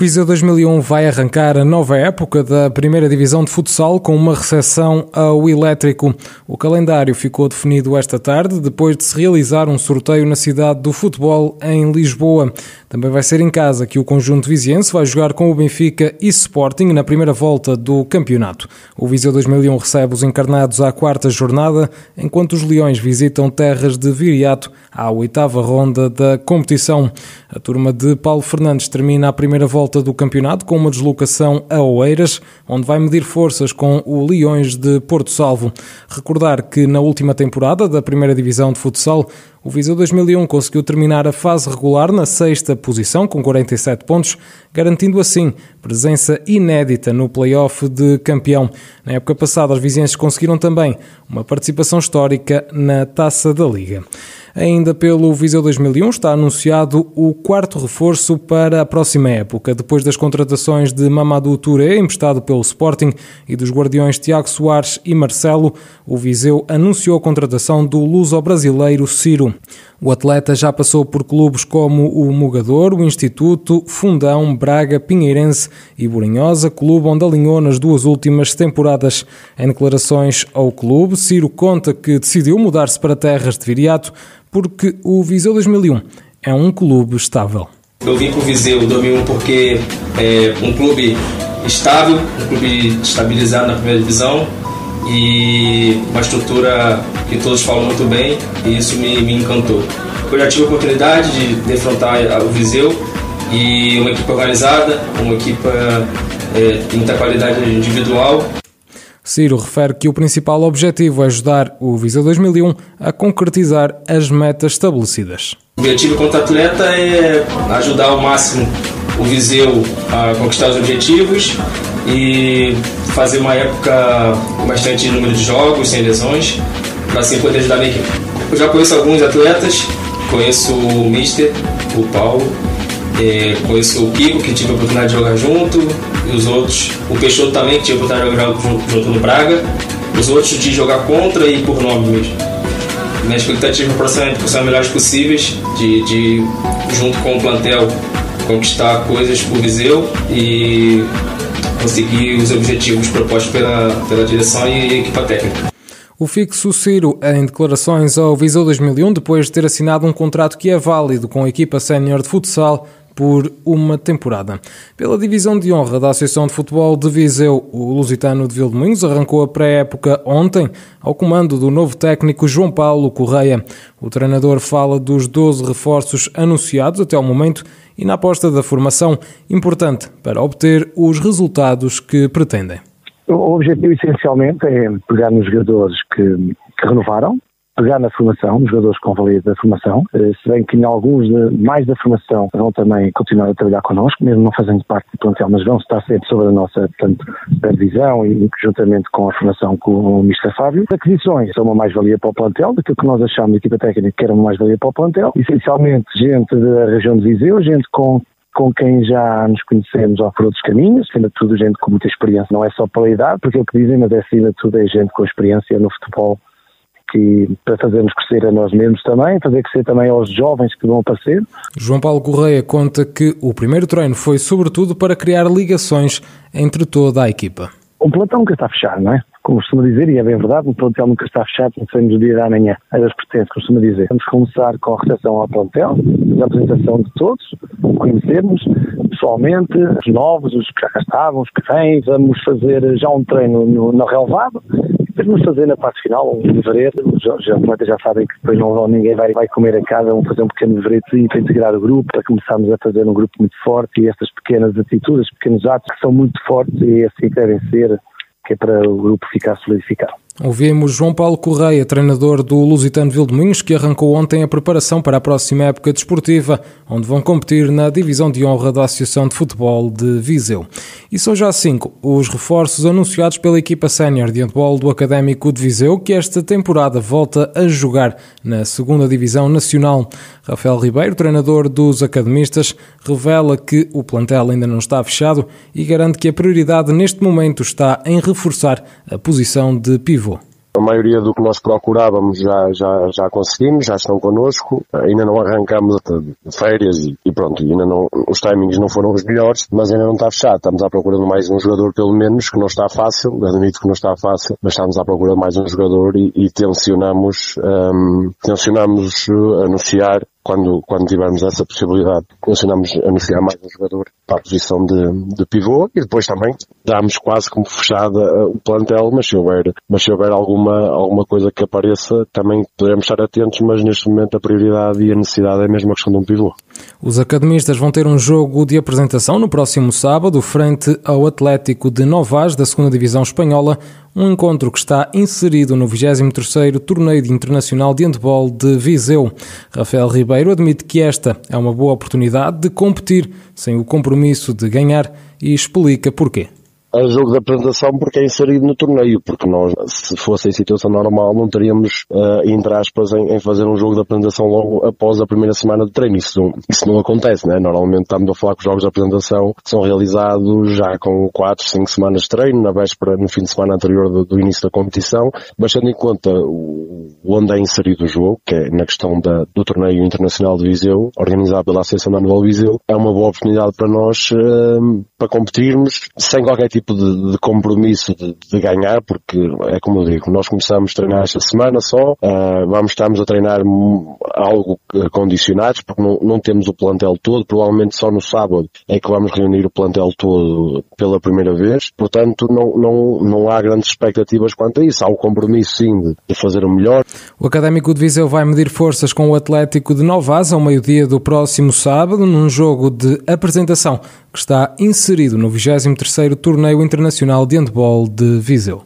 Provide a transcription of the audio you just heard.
Viseu 2001 vai arrancar a nova época da primeira divisão de futsal com uma recepção ao elétrico. O calendário ficou definido esta tarde, depois de se realizar um sorteio na cidade do futebol em Lisboa. Também vai ser em casa que o conjunto viziense vai jogar com o Benfica e Sporting na primeira volta do campeonato. O Viseu 2001 recebe os encarnados à quarta jornada, enquanto os Leões visitam terras de Viriato à oitava ronda da competição. A turma de Paulo Fernandes termina a primeira volta volta do campeonato com uma deslocação a Oeiras, onde vai medir forças com o Leões de Porto Salvo. Recordar que na última temporada da primeira divisão de futsal, o Viseu 2001 conseguiu terminar a fase regular na sexta posição, com 47 pontos, garantindo assim presença inédita no play-off de campeão. Na época passada, os vizinhos conseguiram também uma participação histórica na Taça da Liga. Ainda pelo Viseu 2001 está anunciado o quarto reforço para a próxima época, depois das contratações de Mamadou Touré, emprestado pelo Sporting, e dos guardiões Tiago Soares e Marcelo. O Viseu anunciou a contratação do luso-brasileiro Ciro. O atleta já passou por clubes como o Mugador, o Instituto, Fundão, Braga, Pinheirense e Borinhosa, clube onde alinhou nas duas últimas temporadas. Em declarações ao clube, Ciro conta que decidiu mudar-se para terras de Viriato porque o Viseu 2001 é um clube estável. Eu vim para o Viseu 2001 porque é um clube estável, um clube estabilizado na primeira divisão e uma estrutura que todos falam muito bem e isso me, me encantou. Eu já tive a oportunidade de defrontar o Viseu e uma equipe organizada, uma equipe é, de muita qualidade individual. Ciro refere que o principal objetivo é ajudar o Viseu 2001 a concretizar as metas estabelecidas. O objetivo quanto atleta é ajudar ao máximo o Viseu a conquistar os objetivos e fazer uma época com bastante número de jogos, sem lesões, para assim poder ajudar a minha equipe. Eu já conheço alguns atletas, conheço o Mister, o Paulo, é, conheço o Kiko, que tive a oportunidade de jogar junto, e os outros, o Peixoto também, que tive a oportunidade de jogar junto, junto no Braga, os outros de jogar contra e por nome mesmo. Minha expectativa para ser as melhores possíveis, de, de junto com o plantel conquistar coisas por Viseu e conseguir os objetivos propostos pela, pela direção e equipa técnica. O fixo Ciro em declarações ao Viseu 2001 depois de ter assinado um contrato que é válido com a equipa sénior de futsal por uma temporada. Pela divisão de honra da Associação de Futebol de Viseu, o Lusitano de Vildomingos arrancou a pré-época ontem ao comando do novo técnico João Paulo Correia. O treinador fala dos 12 reforços anunciados até o momento e na aposta da formação importante para obter os resultados que pretendem. O objetivo essencialmente é pegar nos jogadores que, que renovaram, pegar na formação, nos jogadores com valia da formação, eh, se bem que em alguns de, mais da formação vão também continuar a trabalhar connosco, mesmo não fazendo parte do plantel, mas vão estar sempre sobre a nossa portanto, divisão e juntamente com a formação com o Mr. Fábio. Aquisições são uma mais-valia para o plantel, daquilo que nós achamos, a equipa técnica que era uma mais-valia para o plantel, essencialmente gente da região de Viseu, gente com com quem já nos conhecemos ao por outros caminhos, acima de tudo gente com muita experiência, não é só pela idade, porque o que dizem, mas é acima de tudo é gente com experiência no futebol que para fazermos crescer a nós mesmos também, fazer crescer também aos jovens que vão aparecer. João Paulo Correia conta que o primeiro treino foi sobretudo para criar ligações entre toda a equipa. Um plantão nunca está fechado, não é? Como costuma dizer, e é bem verdade, um plantel nunca está fechado, não sabemos o dia da manhã, a das pertences, costuma dizer. Vamos começar com a recepção ao plantel, a apresentação de todos, conhecermos pessoalmente, os novos, os que já cá estavam, os que vêm, vamos fazer já um treino no, no relevado, Vamos fazer na parte final um livreto, os atletas já sabem que depois não, ninguém vai, vai comer a casa, vamos fazer um pequeno livreto e para integrar o grupo, para começarmos a fazer um grupo muito forte e estas pequenas atitudes, pequenos atos que são muito fortes e é assim devem ser, que é para o grupo ficar solidificado. Ouvimos João Paulo Correia, treinador do Lusitano Vildominhos, que arrancou ontem a preparação para a próxima época desportiva, onde vão competir na divisão de honra da Associação de Futebol de Viseu. E são já cinco os reforços anunciados pela equipa sénior de handball do Académico de Viseu, que esta temporada volta a jogar na segunda divisão nacional. Rafael Ribeiro, treinador dos academistas, revela que o plantel ainda não está fechado e garante que a prioridade neste momento está em reforçar a posição de pivô. A maioria do que nós procurávamos já, já, já conseguimos, já estão connosco. Ainda não arrancamos de férias e, e pronto, ainda não, os timings não foram os melhores, mas ainda não está fechado. Estamos à procura de mais um jogador pelo menos, que não está fácil, admito que não está fácil, mas estamos à procura de mais um jogador e, e tensionamos, um, tensionamos uh, anunciar quando, quando tivermos essa possibilidade, tensionamos anunciar mais um jogador para a posição de, de pivô e depois também damos quase como fechada uh, o plantel, mas se houver, mas se houver alguma, alguma coisa que apareça, também poderemos estar atentos, mas neste momento a prioridade e a necessidade é mesmo a questão de um pivô. Os academistas vão ter um jogo de apresentação no próximo sábado, frente ao Atlético de Novas, da 2 Divisão Espanhola, um encontro que está inserido no 23º Torneio Internacional de Handball de Viseu. Rafael Ribeiro admite que esta é uma boa oportunidade de competir sem o compromisso de ganhar e explica porquê a jogo de apresentação porque é inserido no torneio, porque nós, se fosse em situação normal, não teríamos, uh, entre aspas, em, em, fazer um jogo de apresentação logo após a primeira semana de treino. Isso não, isso não acontece, né? Normalmente estamos a falar que os jogos de apresentação são realizados já com 4, 5 semanas de treino, na véspera, no fim de semana anterior do, do início da competição, mas tendo em conta o, onde é inserido o jogo, que é na questão da, do torneio internacional de Viseu, organizado pela Associação de Handball Viseu, é uma boa oportunidade para nós, uh, para competirmos sem qualquer tipo de, de compromisso de, de, ganhar, porque é como eu digo, nós começamos a treinar esta semana só, uh, vamos estamos a treinar algo condicionados, porque não, não temos o plantel todo, provavelmente só no sábado é que vamos reunir o plantel todo pela primeira vez, portanto não, não, não há grandes expectativas quanto a isso, há o compromisso sim de, de fazer o melhor. O Académico de Viseu vai medir forças com o Atlético de Novas ao meio-dia do próximo sábado, num jogo de apresentação que está inserido no 23º Torneio Internacional de Handball de Viseu.